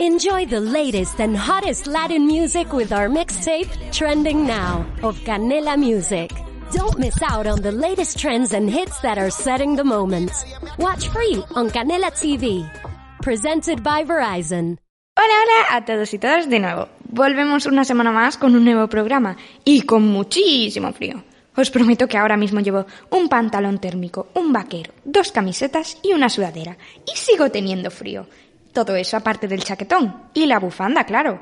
Enjoy the latest and hottest Latin music with our mixtape, Trending Now, of Canela Music. Don't miss out on the latest trends and hits that are setting the moment. Watch free on Canela TV. Presented by Verizon. Hola, hola a todos y todas de nuevo. Volvemos una semana más con un nuevo programa y con muchísimo frío. Os prometo que ahora mismo llevo un pantalón térmico, un vaquero, dos camisetas y una sudadera. Y sigo teniendo frío. Todo eso aparte del chaquetón. Y la bufanda, claro.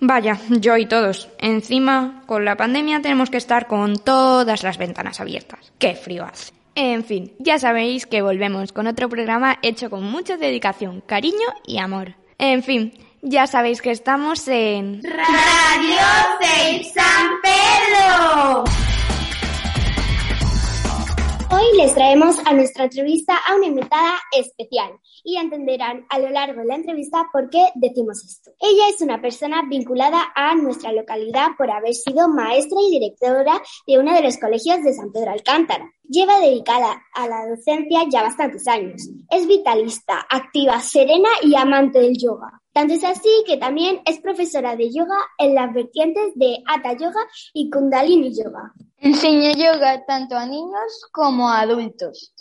Vaya, yo y todos. Encima, con la pandemia tenemos que estar con todas las ventanas abiertas. ¡Qué frío hace! En fin, ya sabéis que volvemos con otro programa hecho con mucha dedicación, cariño y amor. En fin, ya sabéis que estamos en... Radio San Pedro. Hoy les traemos a nuestra entrevista a una invitada especial y entenderán a lo largo de la entrevista por qué decimos esto. Ella es una persona vinculada a nuestra localidad por haber sido maestra y directora de uno de los colegios de San Pedro Alcántara. Lleva dedicada a la docencia ya bastantes años. Es vitalista, activa, serena y amante del yoga. Tanto es así que también es profesora de yoga en las vertientes de Hatha Yoga y Kundalini Yoga. Enseña yoga tanto a niños como a adultos.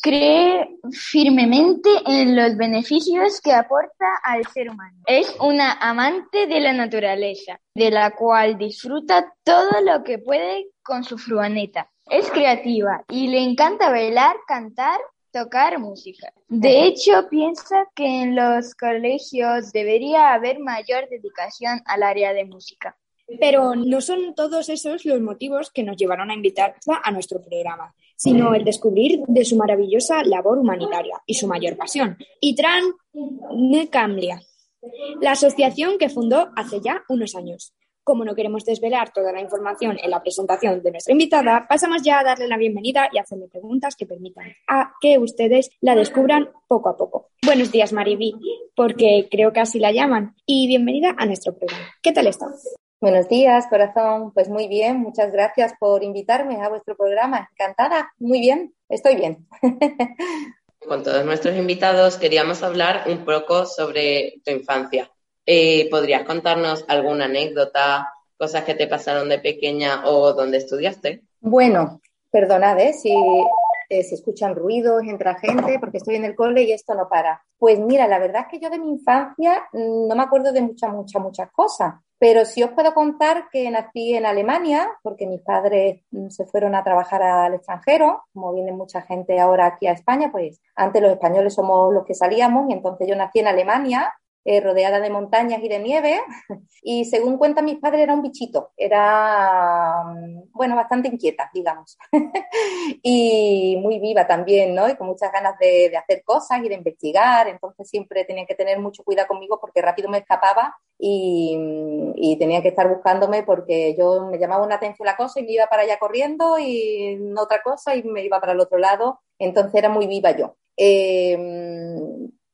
Cree firmemente en los beneficios que aporta al ser humano. Es una amante de la naturaleza, de la cual disfruta todo lo que puede con su furgoneta. Es creativa y le encanta bailar, cantar, tocar música. De hecho, piensa que en los colegios debería haber mayor dedicación al área de música. Pero no son todos esos los motivos que nos llevaron a invitarla a nuestro programa, sino el descubrir de su maravillosa labor humanitaria y su mayor pasión. Itran Necamlia, la asociación que fundó hace ya unos años. Como no queremos desvelar toda la información en la presentación de nuestra invitada, pasamos ya a darle la bienvenida y hacerle preguntas que permitan a que ustedes la descubran poco a poco. Buenos días, Mariví, porque creo que así la llaman, y bienvenida a nuestro programa. ¿Qué tal estás? Buenos días, corazón. Pues muy bien, muchas gracias por invitarme a vuestro programa. Encantada, muy bien, estoy bien. Con todos nuestros invitados queríamos hablar un poco sobre tu infancia. Eh, ¿Podrías contarnos alguna anécdota, cosas que te pasaron de pequeña o dónde estudiaste? Bueno, perdonad ¿eh? si eh, se escuchan ruidos, entra gente, porque estoy en el cole y esto no para. Pues mira, la verdad es que yo de mi infancia mm, no me acuerdo de muchas, muchas, muchas cosas, pero sí os puedo contar que nací en Alemania, porque mis padres mm, se fueron a trabajar al extranjero, como viene mucha gente ahora aquí a España, pues antes los españoles somos los que salíamos y entonces yo nací en Alemania eh, rodeada de montañas y de nieve. Y según cuentan mis padres, era un bichito, era, mm, bueno, bastante inquieta, digamos. y muy viva también, ¿no? Y con muchas ganas de, de, hacer cosas y de investigar. Entonces siempre tenía que tener mucho cuidado conmigo porque rápido me escapaba y, tenía que estar buscándome porque yo me llamaba una atención la cosa y me iba para allá corriendo y otra cosa y me iba para el otro lado. Entonces era muy viva yo. Eh,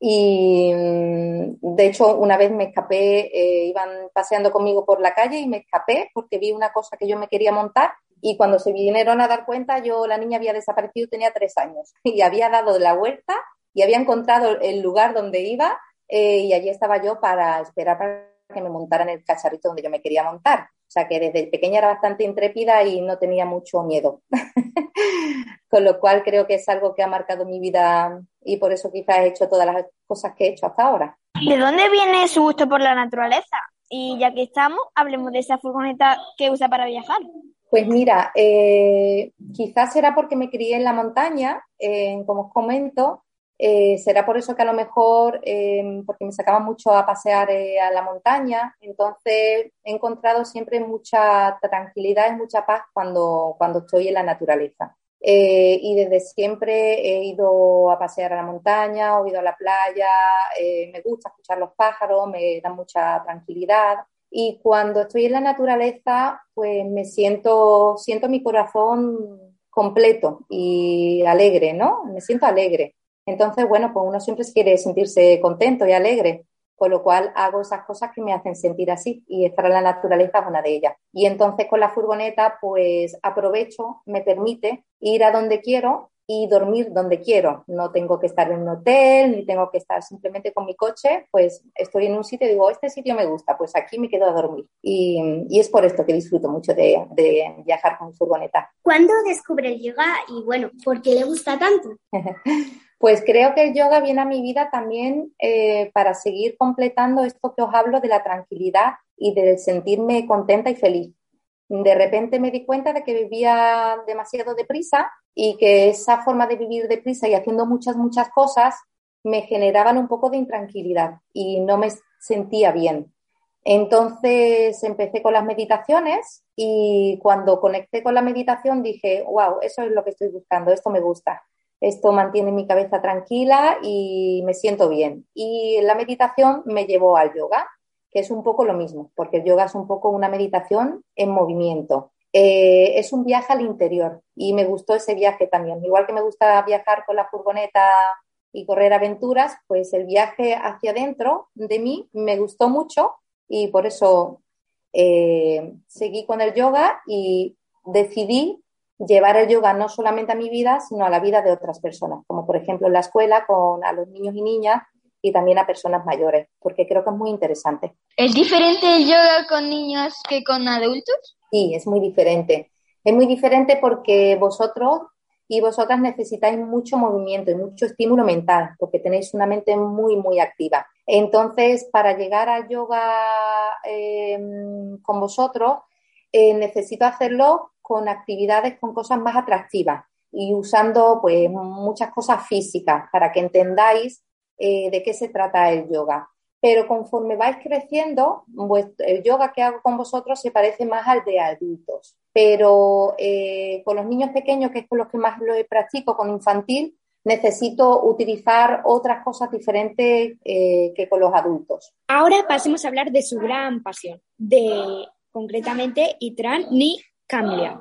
y de hecho, una vez me escapé, eh, iban paseando conmigo por la calle y me escapé porque vi una cosa que yo me quería montar. Y cuando se vinieron a dar cuenta, yo, la niña había desaparecido, tenía tres años y había dado la huerta y había encontrado el lugar donde iba eh, y allí estaba yo para esperar para que me montaran el cacharrito donde yo me quería montar. O sea que desde pequeña era bastante intrépida y no tenía mucho miedo. Con lo cual creo que es algo que ha marcado mi vida y por eso quizás he hecho todas las cosas que he hecho hasta ahora. ¿De dónde viene su gusto por la naturaleza? Y ya que estamos, hablemos de esa furgoneta que usa para viajar. Pues mira, eh, quizás será porque me crié en la montaña, eh, como os comento, eh, será por eso que a lo mejor, eh, porque me sacaba mucho a pasear eh, a la montaña, entonces he encontrado siempre mucha tranquilidad y mucha paz cuando, cuando estoy en la naturaleza. Eh, y desde siempre he ido a pasear a la montaña, he ido a la playa, eh, me gusta escuchar los pájaros, me da mucha tranquilidad. Y cuando estoy en la naturaleza, pues me siento, siento mi corazón completo y alegre, ¿no? Me siento alegre. Entonces, bueno, pues uno siempre quiere sentirse contento y alegre, con lo cual hago esas cosas que me hacen sentir así y estar en la naturaleza es una de ellas. Y entonces con la furgoneta, pues aprovecho, me permite ir a donde quiero y dormir donde quiero. No tengo que estar en un hotel, ni tengo que estar simplemente con mi coche, pues estoy en un sitio y digo, este sitio me gusta, pues aquí me quedo a dormir. Y, es por esto que disfruto mucho de, viajar con furgoneta. ¿Cuándo descubre el yoga y bueno, por qué le gusta tanto? pues creo que el yoga viene a mi vida también eh, para seguir completando esto que os hablo de la tranquilidad y de sentirme contenta y feliz. De repente me di cuenta de que vivía demasiado deprisa y que esa forma de vivir deprisa y haciendo muchas, muchas cosas me generaban un poco de intranquilidad y no me sentía bien. Entonces empecé con las meditaciones y cuando conecté con la meditación dije, wow, eso es lo que estoy buscando, esto me gusta, esto mantiene mi cabeza tranquila y me siento bien. Y la meditación me llevó al yoga, que es un poco lo mismo, porque el yoga es un poco una meditación en movimiento. Eh, es un viaje al interior y me gustó ese viaje también. Igual que me gusta viajar con la furgoneta y correr aventuras, pues el viaje hacia adentro de mí me gustó mucho y por eso eh, seguí con el yoga y decidí llevar el yoga no solamente a mi vida, sino a la vida de otras personas, como por ejemplo en la escuela con a los niños y niñas y también a personas mayores, porque creo que es muy interesante. ¿Es diferente el yoga con niños que con adultos? Sí, es muy diferente. Es muy diferente porque vosotros y vosotras necesitáis mucho movimiento y mucho estímulo mental, porque tenéis una mente muy, muy activa. Entonces, para llegar al yoga em, con vosotros, eh, necesito hacerlo con actividades, con cosas más atractivas y usando pues muchas cosas físicas para que entendáis eh, de qué se trata el yoga pero conforme vais creciendo, el yoga que hago con vosotros se parece más al de adultos. Pero eh, con los niños pequeños, que es con los que más lo practico, con infantil, necesito utilizar otras cosas diferentes eh, que con los adultos. Ahora pasemos a hablar de su gran pasión, de concretamente Itran Ni Cambia,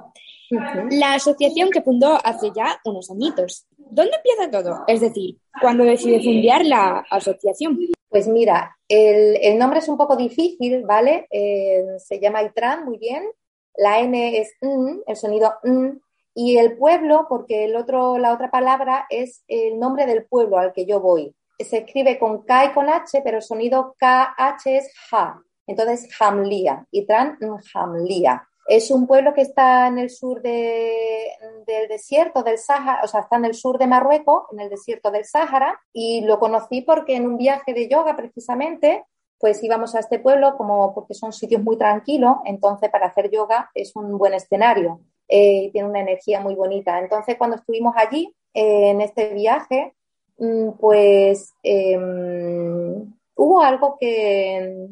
la asociación que fundó hace ya unos añitos. ¿Dónde empieza todo? Es decir, ¿cuándo decide fundar la asociación? Pues mira, el, nombre es un poco difícil, ¿vale? Eh, se llama Itran, muy bien. La N es N, el sonido N. Y el pueblo, porque el otro, la otra palabra es el nombre del pueblo al que yo voy. Se escribe con K y con H, pero el sonido KH es Ja. Entonces, Hamlia. Itran, Hamlia. Es un pueblo que está en el sur del desierto del Sáhara, o sea, está en el sur de Marruecos, en el desierto del Sáhara, y lo conocí porque en un viaje de yoga precisamente, pues íbamos a este pueblo como porque son sitios muy tranquilos, entonces para hacer yoga es un buen escenario eh, y tiene una energía muy bonita. Entonces cuando estuvimos allí eh, en este viaje, mm, pues em, hubo algo que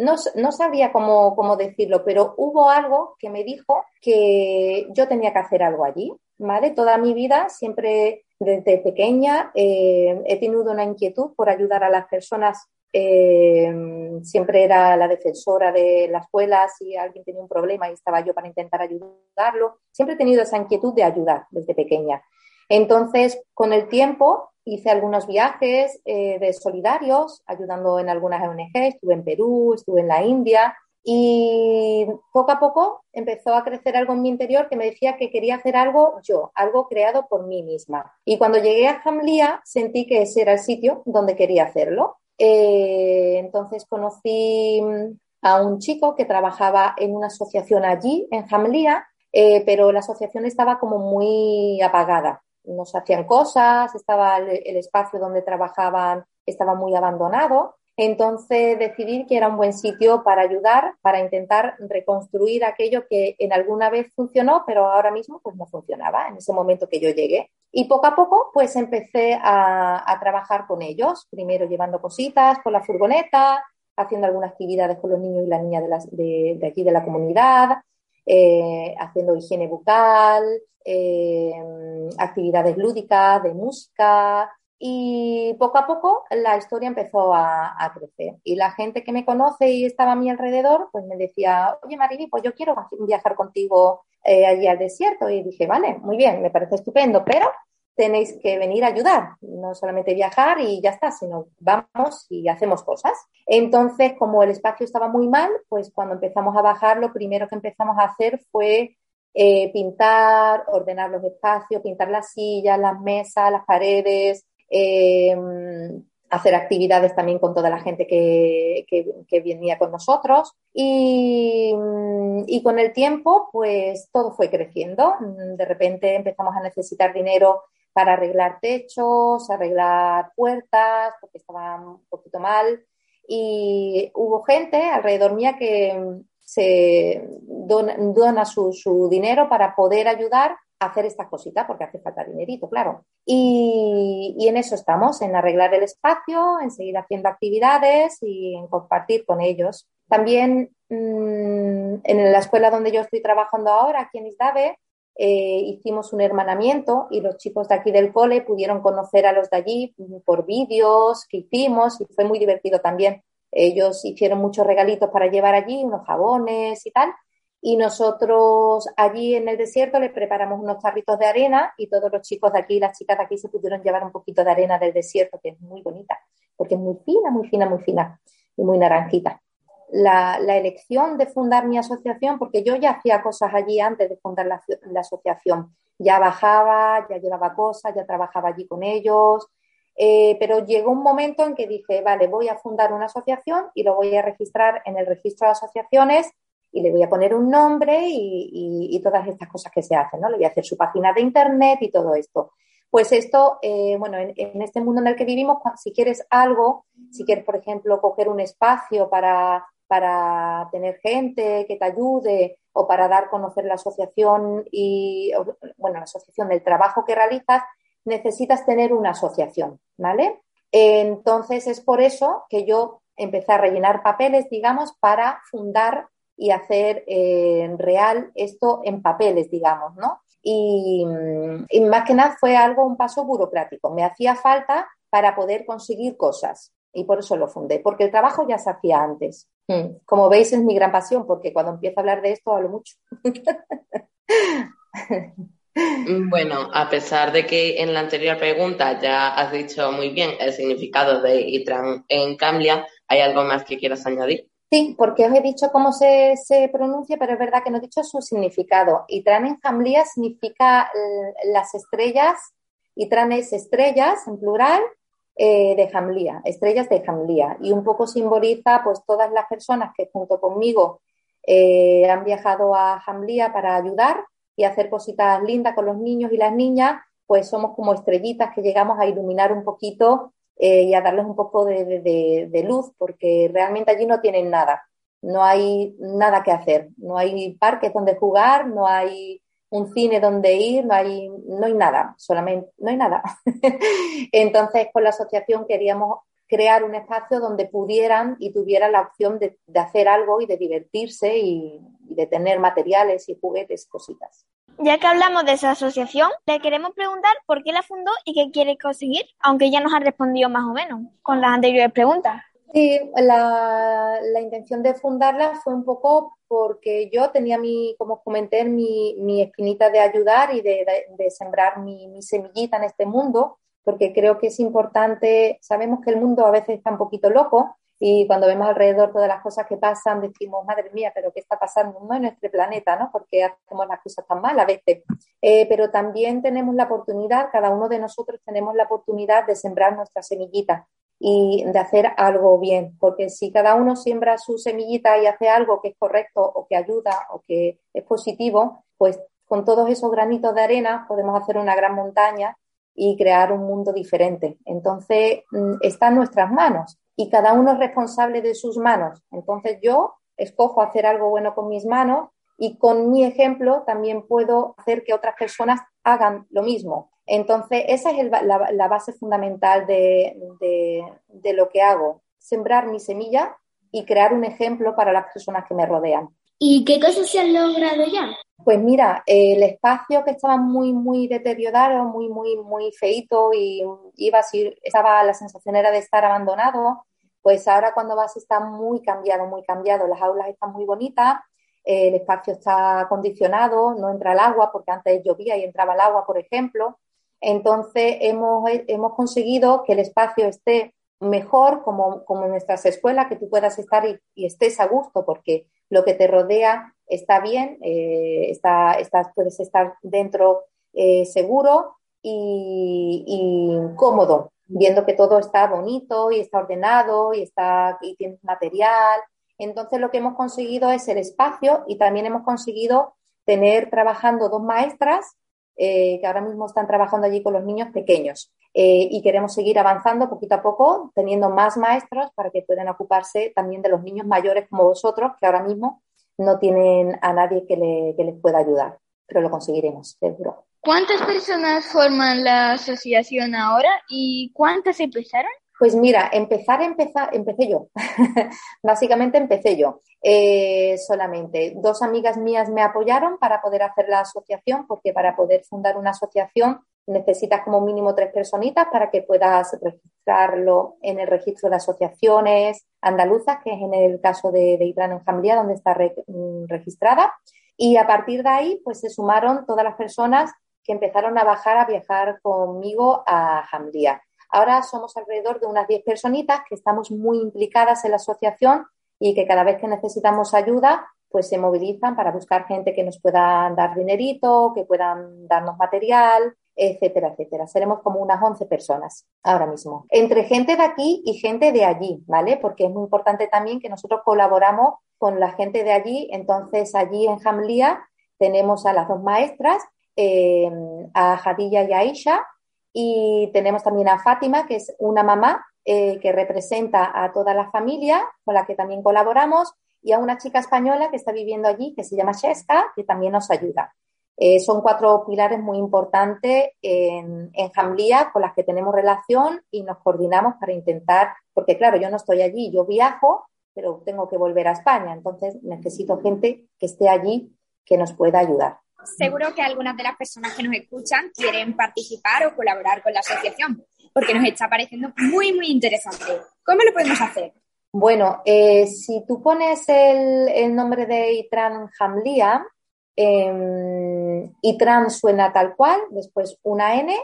no, no sabía cómo, cómo, decirlo, pero hubo algo que me dijo que yo tenía que hacer algo allí, ¿vale? Toda mi vida, siempre desde pequeña, eh, he tenido una inquietud por ayudar a las personas. Eh, siempre era la defensora de la escuela, si alguien tenía un problema y estaba yo para intentar ayudarlo. Siempre he tenido esa inquietud de ayudar desde pequeña. Entonces, con el tiempo, hice algunos viajes eh, de solidarios, ayudando en algunas ONG, estuve en Perú, estuve en la India y poco a poco empezó a crecer algo en mi interior que me decía que quería hacer algo yo, algo creado por mí misma. Y cuando llegué a Jamlía sentí que ese era el sitio donde quería hacerlo. Eh, entonces conocí a un chico que trabajaba en una asociación allí, en Jamlía, eh, pero la asociación estaba como muy apagada no hacían cosas, estaba el, espacio donde trabajaban, estaba muy abandonado. Entonces decidí que era un buen sitio para ayudar, para intentar reconstruir aquello que en alguna vez funcionó, pero ahora mismo pues no funcionaba en ese momento que yo llegué. Y poco a poco pues empecé a, trabajar con ellos, primero llevando cositas con la furgoneta, haciendo algunas actividades con los niños y las niñas de aquí de la comunidad, eh, haciendo higiene bucal, eh, actividades lúdicas, de música. Y poco a poco la historia empezó a, crecer. Y la gente que me conoce y estaba a mi alrededor, pues me decía, oye Mariby, pues yo quiero viajar contigo eh, allí al desierto. Y dije, vale, muy bien, me parece estupendo, pero tenéis que venir a ayudar, no solamente viajar y ya está, sino vamos y hacemos cosas. Entonces, como el espacio estaba muy mal, pues cuando empezamos a bajar, lo primero que empezamos a hacer fue eh, pintar, ordenar los espacios, pintar las sillas, las mesas, las paredes, eh, hacer actividades también con toda la gente que, que, venía con nosotros y, y, con el tiempo pues todo fue creciendo. De repente empezamos a necesitar dinero para arreglar techos, arreglar puertas porque estaban un poquito mal y hubo gente alrededor mía que se dona, su, dinero para poder ayudar hacer estas cositas porque hace falta dinerito, claro. Y, en eso estamos, en arreglar el espacio, en seguir haciendo actividades y en compartir con ellos. También mm, en la escuela donde yo estoy trabajando ahora, aquí en Isdave, eh, hicimos un hermanamiento y los chicos de aquí del cole pudieron conocer a los de allí por vídeos que hicimos y fue muy divertido también. Ellos hicieron muchos regalitos para llevar allí, unos jabones y tal, y nosotros allí en el desierto les preparamos unos tarritos de arena y todos los chicos de aquí, las chicas de aquí se pudieron llevar un poquito de arena del desierto, que es muy bonita, porque es muy fina, muy fina, muy fina y muy naranjita. La, elección de fundar mi asociación, porque yo ya hacía cosas allí antes de fundar la, asociación, ya bajaba, ya llevaba cosas, ya trabajaba allí con ellos, eh, pero llegó un momento en que dije, vale, voy a fundar una asociación y lo voy a registrar en el registro de asociaciones y le voy a poner un nombre y, todas estas cosas que se hacen, ¿no? Le voy a hacer su página de internet y todo esto. Pues esto, eh, bueno, en, este mundo en el que vivimos, si quieres algo, si quieres, por ejemplo, coger un espacio para, para tener gente que te ayude o para dar a conocer la asociación y, bueno, la asociación del trabajo que realizas, necesitas tener una asociación, ¿vale? Entonces es por eso que yo empecé a rellenar papeles, digamos, para fundar y hacer eh, real esto en papeles, digamos, ¿no? Y, más que nada fue algo, un paso burocrático. Me hacía falta para poder conseguir cosas y por eso lo fundé, porque el trabajo ya se hacía antes. Hmm. Como veis, es mi gran pasión, porque cuando empiezo a hablar de esto hablo mucho. Bueno, a pesar de que en la anterior pregunta ya has dicho muy bien el significado de ITRAN en Cambia, ¿hay algo más que quieras añadir? Sí, porque os he dicho cómo se, pronuncia, pero es verdad que no he dicho su significado. Itran en Jamlía significa las estrellas, Itran es estrellas en plural eh, de Jamlía, estrellas de Jamlía. Y un poco simboliza pues todas las personas que junto conmigo eh, han viajado a Jamlía para ayudar y hacer cositas lindas con los niños y las niñas, pues somos como estrellitas que llegamos a iluminar un poquito eh, y a darles un poco de, luz, porque realmente allí no tienen nada, no hay nada que hacer, no hay parques donde jugar, no hay un cine donde ir, no hay, no hay nada, solamente no hay nada. Entonces, con la asociación queríamos crear un espacio donde pudieran y tuvieran la opción de, hacer algo y de divertirse y, y de tener materiales y juguetes, cositas. Ya que hablamos de esa asociación, le queremos preguntar por qué la fundó y qué quiere conseguir, aunque ya nos ha respondido más o menos con las anteriores preguntas. Sí, la, intención de fundarla fue un poco porque yo tenía mi, como comenté, mi, mi espinita de ayudar y de, sembrar mi, mi, semillita en este mundo, porque creo que es importante, sabemos que el mundo a veces está un poquito loco y cuando vemos alrededor todas las cosas que pasan, decimos, madre mía, pero ¿qué está pasando en nuestro planeta? ¿no? Porque hacemos las cosas tan mal a veces. Eh, pero también tenemos la oportunidad, cada uno de nosotros tenemos la oportunidad de sembrar nuestra semillita y de hacer algo bien, porque si cada uno siembra su semillita y hace algo que es correcto o que ayuda o que es positivo, pues con todos esos granitos de arena podemos hacer una gran montaña y crear un mundo diferente. Entonces, mm, está en nuestras manos y cada uno es responsable de sus manos. Entonces yo escojo hacer algo bueno con mis manos y con mi ejemplo también puedo hacer que otras personas hagan lo mismo. Entonces esa es la, base fundamental de, lo que hago, sembrar mi semilla y crear un ejemplo para las personas que me rodean. ¿Y qué cosas se han logrado ya? Pues mira, el espacio que estaba muy, muy deteriorado, muy, muy, muy feito y iba así, estaba, la sensación era de estar abandonado, pues ahora cuando vas está muy cambiado, muy cambiado. Las aulas están muy bonitas, el espacio está acondicionado, no entra el agua, porque antes llovía y entraba el agua, por ejemplo. Entonces hemos, hemos conseguido que el espacio esté mejor como, como en nuestras escuelas, que tú puedas estar y, estés a gusto, porque lo que te rodea está bien, eh, está, puedes estar dentro eh, seguro y, y, cómodo, viendo que todo está bonito y está ordenado y, está, y tienes material. Entonces lo que hemos conseguido es el espacio y también hemos conseguido tener trabajando dos maestras eh, que ahora mismo están trabajando allí con los niños pequeños. Eh, y queremos seguir avanzando poquito a poco, teniendo más maestros para que puedan ocuparse también de los niños mayores como vosotros, que ahora mismo no tienen a nadie que, les pueda ayudar, pero lo conseguiremos, seguro. ¿Cuántas personas forman la asociación ahora y cuántas empezaron? Pues mira, empezar, empezar, empecé yo. Básicamente empecé yo. Eh, solamente dos amigas mías me apoyaron para poder hacer la asociación, porque para poder fundar una asociación necesitas como mínimo tres personitas para que puedas registrarlo en el registro de asociaciones andaluzas, que es en el caso de, de en Jamlía, donde está mm, registrada. Y a partir de ahí, pues se sumaron todas las personas que empezaron a bajar, a viajar conmigo a Jamlía. Ahora somos alrededor de unas 10 personitas que estamos muy implicadas en la asociación y que cada vez que necesitamos ayuda, pues se movilizan para buscar gente que nos pueda dar dinerito, que puedan darnos material, etcétera, etcétera. Seremos como unas 11 personas ahora mismo. Entre gente de aquí y gente de allí, ¿vale? Porque es muy importante también que nosotros colaboramos con la gente de allí. Entonces, allí en Jamlía tenemos a las dos maestras, eh, a Jadilla y a Aisha, y tenemos también a Fátima, que es una mamá eh, que representa a toda la familia con la que también colaboramos, y a una chica española que está viviendo allí, que se llama Sheska, que también nos ayuda. Eh, son cuatro pilares muy importantes en, en con las que tenemos relación y nos coordinamos para intentar, porque claro, yo no estoy allí, yo viajo, pero tengo que volver a España, entonces necesito gente que esté allí que nos pueda ayudar seguro que algunas de las personas que nos escuchan quieren participar o colaborar con la asociación, porque nos está pareciendo muy, muy interesante. ¿Cómo lo podemos hacer? Bueno, eh, si tú pones el, nombre de Itran Jamlía, eh, Itran suena tal cual, después una N,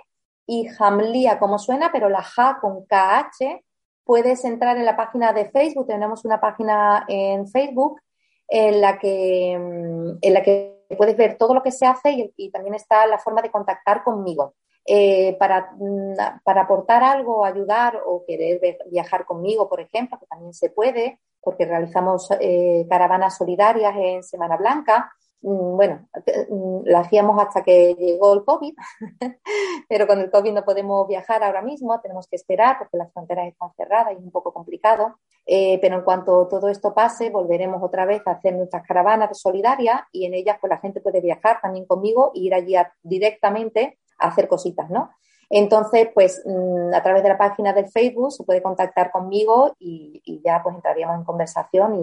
y Jamlía como suena, pero la J con KH, puedes entrar en la página de Facebook, tenemos una página en Facebook en la que, en la que puedes ver todo lo que se hace y, también está la forma de contactar conmigo. Eh, para, mm, para, aportar algo, ayudar o querer viajar conmigo, por ejemplo, que también se puede, porque realizamos eh, caravanas solidarias en Semana Blanca, bueno, mm, la hacíamos hasta que llegó el COVID, pero con el COVID no podemos viajar ahora mismo, tenemos que esperar porque las fronteras están cerradas y es un poco complicado. Eh, pero en cuanto todo esto pase, volveremos otra vez a hacer nuestras caravanas de solidaria y en ellas pues la gente puede viajar también conmigo e ir allí directamente a hacer cositas, ¿no? Entonces, pues mm, a través de la página del Facebook se puede contactar conmigo y, ya pues entraríamos en conversación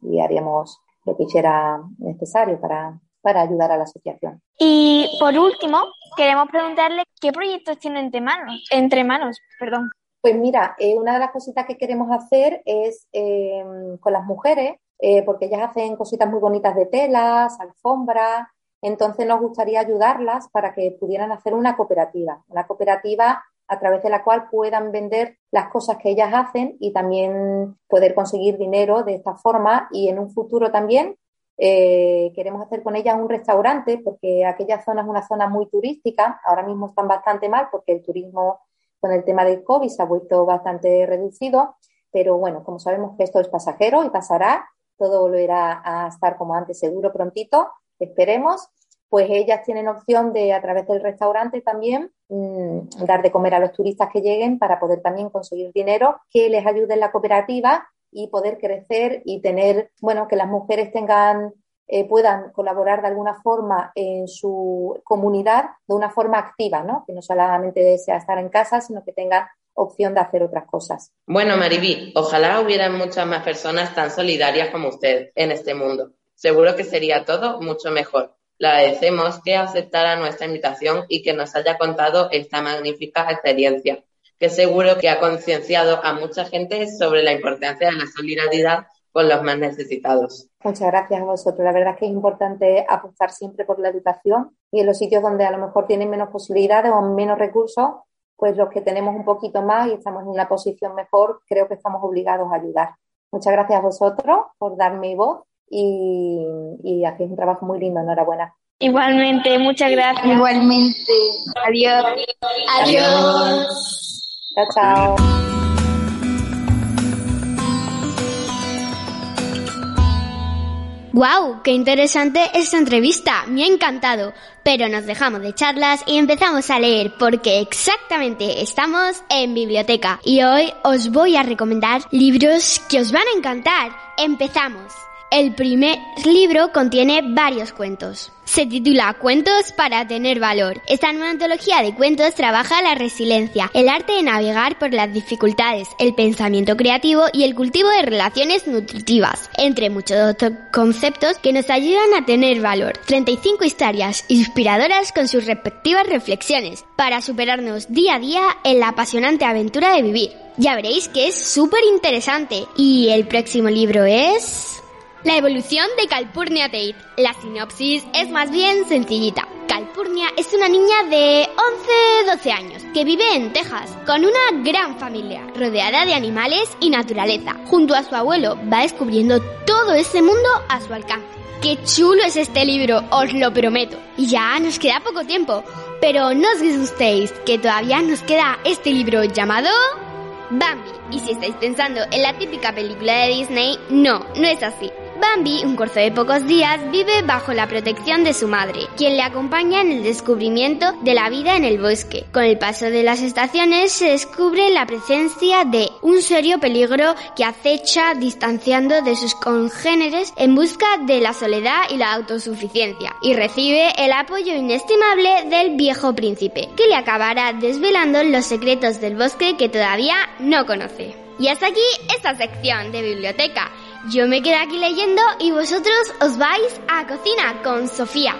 y haríamos lo que hiciera necesario para, para ayudar a la asociación. Y por último, queremos preguntarle qué proyectos tienen entre manos, entre manos, perdón. Pues mira, eh, una de las cositas que queremos hacer es em, con las mujeres, eh, porque ellas hacen cositas muy bonitas de telas, alfombras, entonces nos gustaría ayudarlas para que pudieran hacer una cooperativa, una cooperativa a través de la cual puedan vender las cosas que ellas hacen y también poder conseguir dinero de esta forma. Y en un futuro también eh, queremos hacer con ellas un restaurante porque aquella zona es una zona muy turística, ahora mismo están bastante mal porque el turismo con el tema del COVID se ha vuelto bastante reducido, pero bueno, como sabemos que esto es pasajero y pasará, todo volverá a estar como antes seguro prontito, esperemos pues ellas tienen opción de, a través del restaurante también, mm, dar de comer a los turistas que lleguen para poder también conseguir dinero que les ayude en la cooperativa y poder crecer y tener, bueno, que las mujeres tengan, eh, puedan colaborar de alguna forma en su comunidad de una forma activa, ¿no? Que no solamente sea estar en casa, sino que tengan opción de hacer otras cosas. Bueno, Mariví, ojalá hubiera muchas más personas tan solidarias como usted en este mundo. Seguro que sería todo mucho mejor. Le agradecemos que aceptara nuestra invitación y que nos haya contado esta magnífica experiencia, que seguro que ha concienciado a mucha gente sobre la importancia de la solidaridad con los más necesitados. Muchas gracias a vosotros. La verdad es que es importante apostar siempre por la educación y en los sitios donde a lo mejor tienen menos posibilidades o menos recursos, pues los que tenemos un poquito más y estamos en una posición mejor, creo que estamos obligados a ayudar. Muchas gracias a vosotros por darme voz y, y hacéis un trabajo muy lindo, enhorabuena. Igualmente, muchas gracias. Igualmente. Adiós. Adiós. Chao, chao. ¡Guau! ¡Qué interesante esta entrevista! Me ha encantado. Pero nos dejamos de charlas y empezamos a leer porque exactamente estamos en biblioteca. Y hoy os voy a recomendar libros que os van a encantar. Empezamos. El primer libro contiene varios cuentos. Se titula Cuentos para tener valor. Esta nueva antología de cuentos trabaja la resiliencia, el arte de navegar por las dificultades, el pensamiento creativo y el cultivo de relaciones nutritivas, entre muchos otros conceptos que nos ayudan a tener valor. 35 historias inspiradoras con sus respectivas reflexiones para superarnos día a día en la apasionante aventura de vivir. Ya veréis que es súper interesante. Y el próximo libro es... La evolución de Calpurnia Tate. La sinopsis es más bien sencillita. Calpurnia es una niña de 11-12 años que vive en Texas con una gran familia rodeada de animales y naturaleza. Junto a su abuelo va descubriendo todo ese mundo a su alcance. Qué chulo es este libro, os lo prometo. Y ya nos queda poco tiempo, pero no os asustéis que todavía nos queda este libro llamado Bambi. Y si estáis pensando en la típica película de Disney, no, no es así. Bambi, un corzo de pocos días, vive bajo la protección de su madre, quien le acompaña en el descubrimiento de la vida en el bosque. Con el paso de las estaciones se descubre la presencia de un serio peligro que acecha distanciando de sus congéneres en busca de la soledad y la autosuficiencia, y recibe el apoyo inestimable del viejo príncipe, que le acabará desvelando los secretos del bosque que todavía no conoce. Y hasta aquí esta sección de biblioteca. Yo me quedo aquí leyendo y vosotros os vais a cocina con Sofía.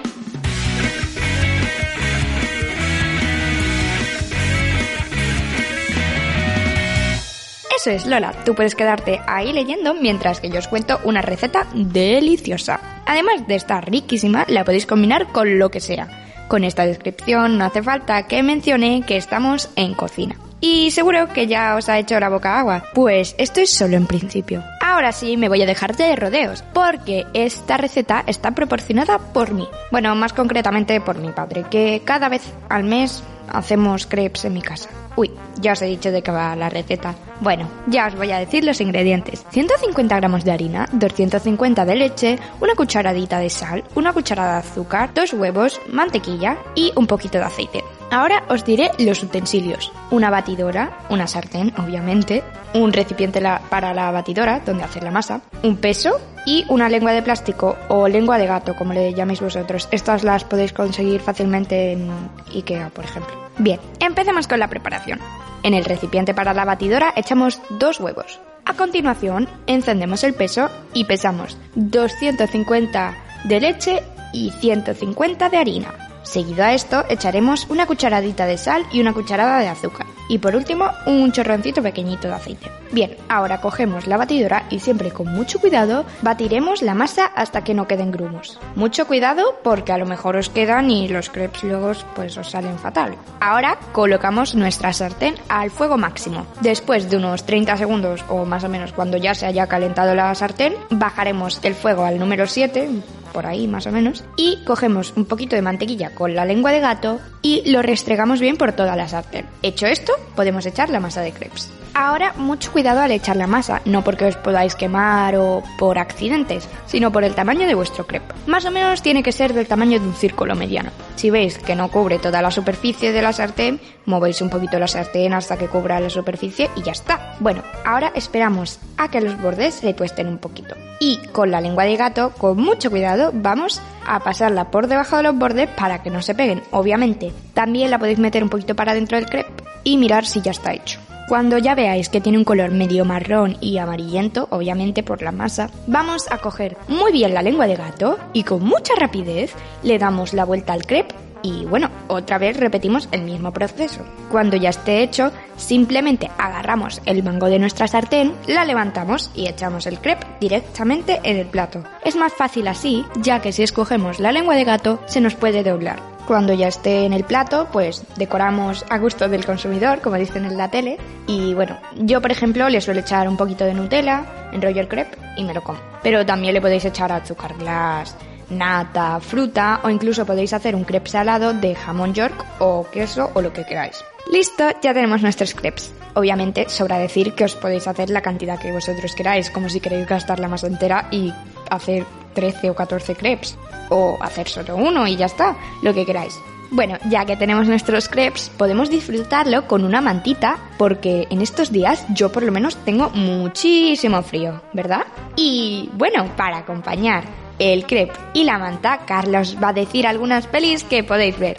Eso es, Lola. Tú puedes quedarte ahí leyendo mientras que yo os cuento una receta deliciosa. Además de estar riquísima, la podéis combinar con lo que sea. Con esta descripción no hace falta que mencione que estamos en cocina. Y seguro que ya os ha hecho la boca agua. Pues esto es solo en principio. Ahora sí me voy a dejar de rodeos, porque esta receta está proporcionada por mí. Bueno, más concretamente por mi padre, que cada vez al mes hacemos crepes en mi casa. Uy, ya os he dicho de qué va la receta. Bueno, ya os voy a decir los ingredientes. 150 gramos de harina, 250 de leche, una cucharadita de sal, una cucharada de azúcar, dos huevos, mantequilla y un poquito de aceite. Ahora os diré los utensilios. Una batidora, una sartén, obviamente, un recipiente para la batidora, donde hacer la masa, un peso y una lengua de plástico o lengua de gato, como le llaméis vosotros. Estas las podéis conseguir fácilmente en IKEA, por ejemplo. Bien, empecemos con la preparación. En el recipiente para la batidora echamos dos huevos. A continuación, encendemos el peso y pesamos 250 de leche y 150 de harina. Seguido a esto, echaremos una cucharadita de sal y una cucharada de azúcar. Y por último, un chorroncito pequeñito de aceite. Bien, ahora cogemos la batidora y siempre con mucho cuidado batiremos la masa hasta que no queden grumos. Mucho cuidado porque a lo mejor os quedan y los crepes luego pues os salen fatal. Ahora colocamos nuestra sartén al fuego máximo. Después de unos 30 segundos o más o menos cuando ya se haya calentado la sartén, bajaremos el fuego al número 7, por ahí más o menos, y cogemos un poquito de mantequilla con la lengua de gato y lo restregamos bien por toda la sartén. Hecho esto, podemos echar la masa de crepes. Ahora, mucho cuidado al echar la masa, no porque os podáis quemar o por accidentes, sino por el tamaño de vuestro crepe. Más o menos tiene que ser del tamaño de un círculo mediano. Si veis que no cubre toda la superficie de la sartén, movéis un poquito la sartén hasta que cubra la superficie y ya está. Bueno, ahora esperamos a que los bordes se tuesten un poquito. Y con la lengua de gato, con mucho cuidado, vamos a pasarla por debajo de los bordes para que no se peguen, obviamente. También la podéis meter un poquito para dentro del crepe y mirar si ya está hecho. Cuando ya veáis que tiene un color medio marrón y amarillento, obviamente por la masa, vamos a coger muy bien la lengua de gato y con mucha rapidez le damos la vuelta al crepe y bueno, otra vez repetimos el mismo proceso. Cuando ya esté hecho, simplemente agarramos el mango de nuestra sartén, la levantamos y echamos el crepe directamente en el plato. Es más fácil así, ya que si escogemos la lengua de gato, se nos puede doblar. Cuando ya esté en el plato, pues decoramos a gusto del consumidor, como dicen en la tele. Y bueno, yo por ejemplo le suelo echar un poquito de Nutella, enrollo el crepe y me lo como. Pero también le podéis echar azúcar glass, nata, fruta o incluso podéis hacer un crepe salado de jamón york o queso o lo que queráis. Listo, ya tenemos nuestros crepes. Obviamente sobra decir que os podéis hacer la cantidad que vosotros queráis, como si queréis gastar la masa entera y hacer 13 o 14 crepes. O hacer solo uno y ya está, lo que queráis. Bueno, ya que tenemos nuestros crepes, podemos disfrutarlo con una mantita, porque en estos días yo por lo menos tengo muchísimo frío, ¿verdad? Y bueno, para acompañar el crepe y la manta, Carlos va a decir algunas pelis que podéis ver.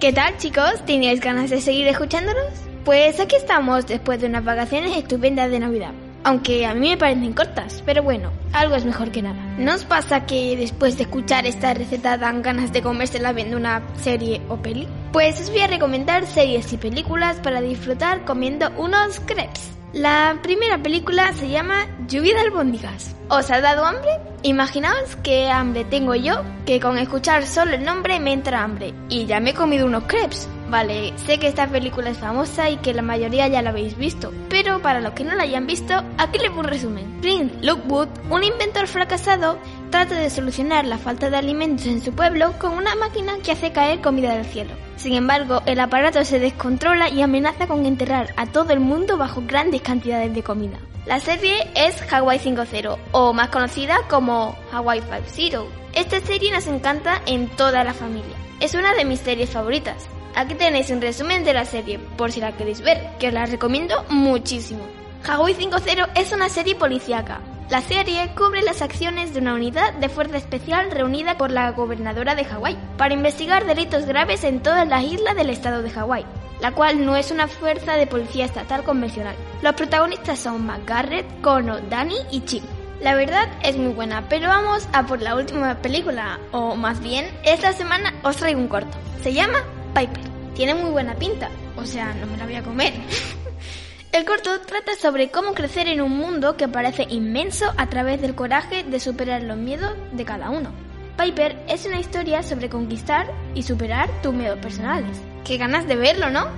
¿Qué tal chicos? ¿Teníais ganas de seguir escuchándonos? Pues aquí estamos después de unas vacaciones estupendas de Navidad. Aunque a mí me parecen cortas, pero bueno, algo es mejor que nada. ¿No os pasa que después de escuchar esta receta dan ganas de comérsela viendo una serie o peli? Pues os voy a recomendar series y películas para disfrutar comiendo unos crepes. La primera película se llama Lluvia de albóndigas. ¿Os ha dado hambre? Imaginaos qué hambre tengo yo, que con escuchar solo el nombre me entra hambre. Y ya me he comido unos crepes. Vale, sé que esta película es famosa y que la mayoría ya la habéis visto, pero para los que no la hayan visto, aquí les un resumen. Prince Lookwood, un inventor fracasado, trata de solucionar la falta de alimentos en su pueblo con una máquina que hace caer comida del cielo. Sin embargo, el aparato se descontrola y amenaza con enterrar a todo el mundo bajo grandes cantidades de comida. La serie es Hawaii 5.0 o más conocida como Hawaii 5.0. Esta serie nos encanta en toda la familia. Es una de mis series favoritas. Aquí tenéis un resumen de la serie, por si la queréis ver, que os la recomiendo muchísimo. Hawaii 5.0 es una serie policíaca. La serie cubre las acciones de una unidad de fuerza especial reunida por la gobernadora de Hawái para investigar delitos graves en todas las islas del estado de Hawái, la cual no es una fuerza de policía estatal convencional. Los protagonistas son McGarrett, Kono, Danny y Chip. La verdad es muy buena, pero vamos a por la última película, o más bien, esta semana os traigo un corto. Se llama Piper. Tiene muy buena pinta, o sea, no me la voy a comer. El corto trata sobre cómo crecer en un mundo que parece inmenso a través del coraje de superar los miedos de cada uno. Piper es una historia sobre conquistar y superar tus miedos personales. Qué ganas de verlo, ¿no?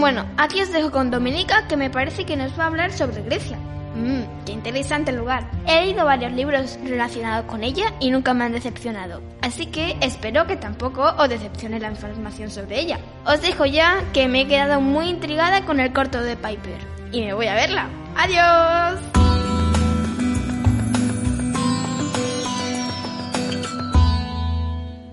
Bueno, aquí os dejo con Dominica que me parece que nos va a hablar sobre Grecia. Mmm, qué interesante lugar. He leído varios libros relacionados con ella y nunca me han decepcionado. Así que espero que tampoco os decepcione la información sobre ella. Os dejo ya que me he quedado muy intrigada con el corto de Piper. Y me voy a verla. ¡Adiós!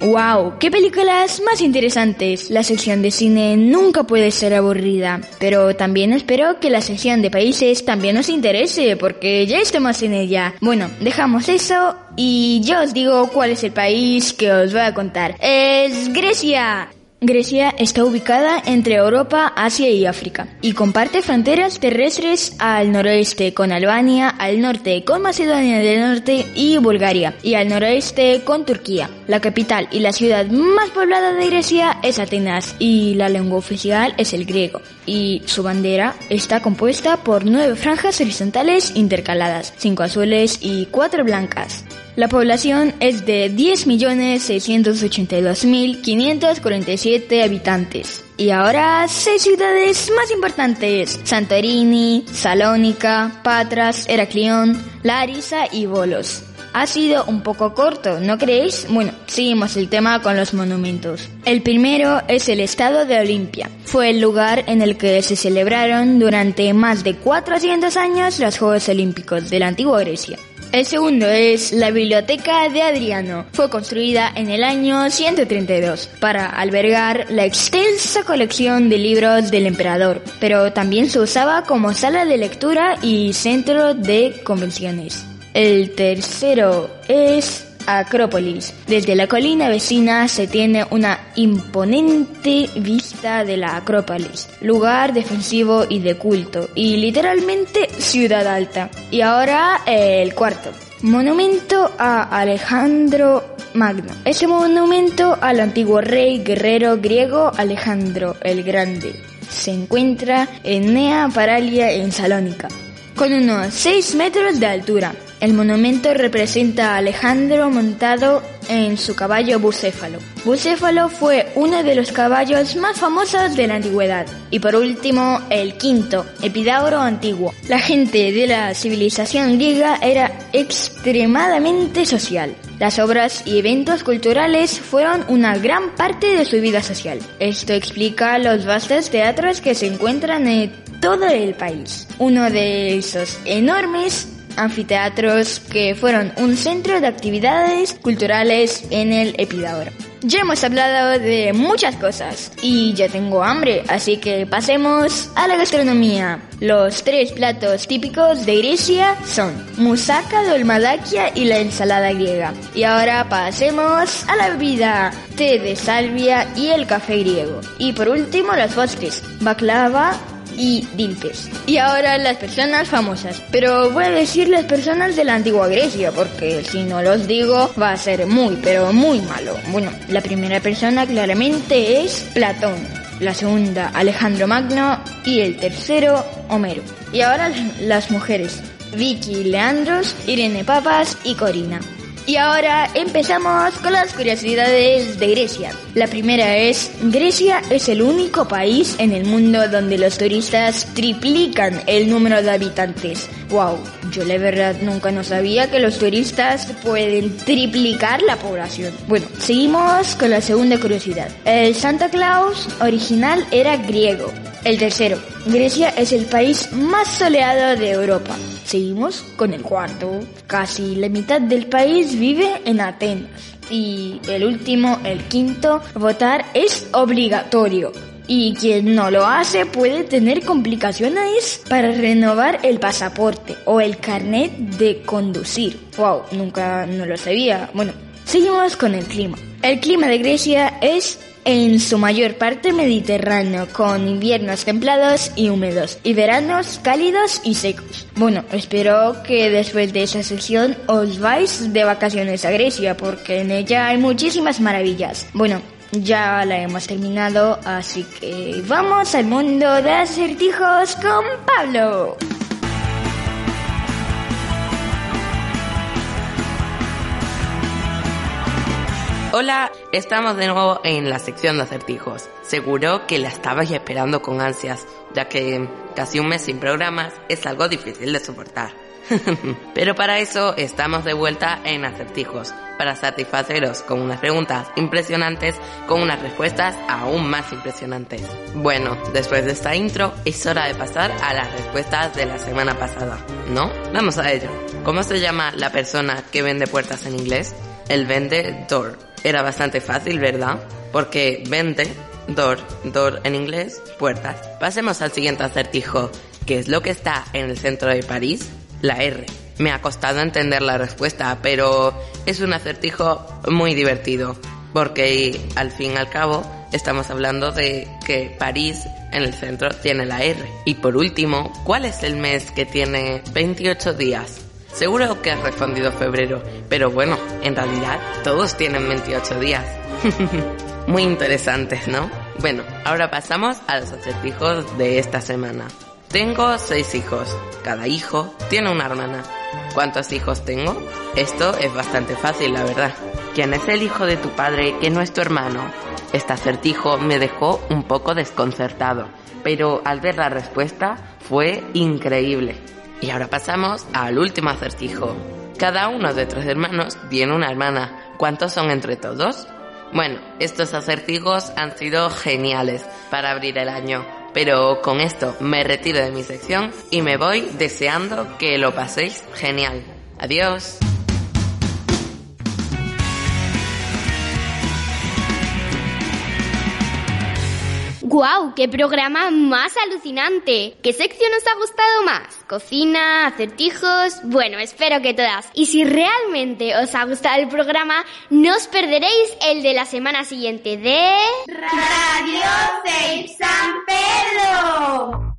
¡Wow! ¡Qué películas más interesantes! La sección de cine nunca puede ser aburrida, pero también espero que la sección de países también os interese, porque ya estamos en ella. Bueno, dejamos eso y yo os digo cuál es el país que os voy a contar. ¡Es Grecia! Grecia está ubicada entre Europa, Asia y África y comparte fronteras terrestres al noroeste con Albania, al norte con Macedonia del Norte y Bulgaria y al noroeste con Turquía. La capital y la ciudad más poblada de Grecia es Atenas y la lengua oficial es el griego y su bandera está compuesta por nueve franjas horizontales intercaladas, cinco azules y cuatro blancas. La población es de 10.682.547 habitantes. Y ahora, seis ciudades más importantes. Santorini, Salónica, Patras, Heraclión, Larisa y Bolos. Ha sido un poco corto, ¿no creéis? Bueno, seguimos el tema con los monumentos. El primero es el estado de Olimpia. Fue el lugar en el que se celebraron durante más de 400 años los Juegos Olímpicos de la antigua Grecia. El segundo es la Biblioteca de Adriano. Fue construida en el año 132 para albergar la extensa colección de libros del emperador, pero también se usaba como sala de lectura y centro de convenciones. El tercero es Acrópolis. Desde la colina vecina se tiene una imponente vista de la Acrópolis, lugar defensivo y de culto, y literalmente ciudad alta. Y ahora el cuarto. Monumento a Alejandro Magno. Ese monumento al antiguo rey guerrero griego Alejandro el Grande. Se encuentra en Nea Paralia en Salónica con unos 6 metros de altura. El monumento representa a Alejandro montado en su caballo bucéfalo. Bucéfalo fue uno de los caballos más famosos de la antigüedad. Y por último, el quinto, Epidauro antiguo. La gente de la civilización griega era extremadamente social. Las obras y eventos culturales fueron una gran parte de su vida social. Esto explica los vastos teatros que se encuentran en todo el país. Uno de esos enormes anfiteatros que fueron un centro de actividades culturales en el Epidauro. Ya hemos hablado de muchas cosas y ya tengo hambre, así que pasemos a la gastronomía. Los tres platos típicos de Grecia son musaka, dolmadakia y la ensalada griega. Y ahora pasemos a la bebida, té de salvia y el café griego. Y por último los postres, baklava, y Dilpes. Y ahora las personas famosas. Pero voy a decir las personas de la antigua Grecia, porque si no los digo va a ser muy, pero muy malo. Bueno, la primera persona claramente es Platón. La segunda, Alejandro Magno. Y el tercero, Homero. Y ahora las mujeres. Vicky Leandros, Irene Papas y Corina. Y ahora empezamos con las curiosidades de Grecia. La primera es, Grecia es el único país en el mundo donde los turistas triplican el número de habitantes. Wow, yo la verdad nunca no sabía que los turistas pueden triplicar la población. Bueno, seguimos con la segunda curiosidad. El Santa Claus original era griego. El tercero, Grecia es el país más soleado de Europa. Seguimos con el cuarto. Casi la mitad del país vive en Atenas. Y el último, el quinto, votar es obligatorio. Y quien no lo hace puede tener complicaciones para renovar el pasaporte o el carnet de conducir. Wow, nunca no lo sabía. Bueno, seguimos con el clima. El clima de Grecia es en su mayor parte mediterráneo, con inviernos templados y húmedos y veranos cálidos y secos. Bueno, espero que después de esa sesión os vais de vacaciones a Grecia, porque en ella hay muchísimas maravillas. Bueno, ya la hemos terminado, así que vamos al mundo de acertijos con Pablo. Hola, estamos de nuevo en la sección de acertijos. Seguro que la estabais esperando con ansias, ya que casi un mes sin programas es algo difícil de soportar. Pero para eso estamos de vuelta en acertijos, para satisfaceros con unas preguntas impresionantes con unas respuestas aún más impresionantes. Bueno, después de esta intro es hora de pasar a las respuestas de la semana pasada, ¿no? Vamos a ello. ¿Cómo se llama la persona que vende puertas en inglés? El vendedor. Era bastante fácil, ¿verdad? Porque vende, door, door en inglés, puertas. Pasemos al siguiente acertijo. ¿Qué es lo que está en el centro de París? La R. Me ha costado entender la respuesta, pero es un acertijo muy divertido, porque al fin y al cabo estamos hablando de que París en el centro tiene la R. Y por último, ¿cuál es el mes que tiene 28 días? Seguro que has respondido febrero, pero bueno, en realidad todos tienen 28 días. Muy interesantes, ¿no? Bueno, ahora pasamos a los acertijos de esta semana. Tengo seis hijos. Cada hijo tiene una hermana. ¿Cuántos hijos tengo? Esto es bastante fácil, la verdad. ¿Quién es el hijo de tu padre que no es tu hermano? Este acertijo me dejó un poco desconcertado, pero al ver la respuesta fue increíble. Y ahora pasamos al último acertijo. Cada uno de tres hermanos tiene una hermana. ¿Cuántos son entre todos? Bueno, estos acertijos han sido geniales para abrir el año. Pero con esto me retiro de mi sección y me voy deseando que lo paséis genial. Adiós. ¡Guau! ¡Qué programa más alucinante! ¿Qué sección os ha gustado más? ¿Cocina? ¿Acertijos? Bueno, espero que todas. Y si realmente os ha gustado el programa, no os perderéis el de la semana siguiente de... Radio Safe San Pedro.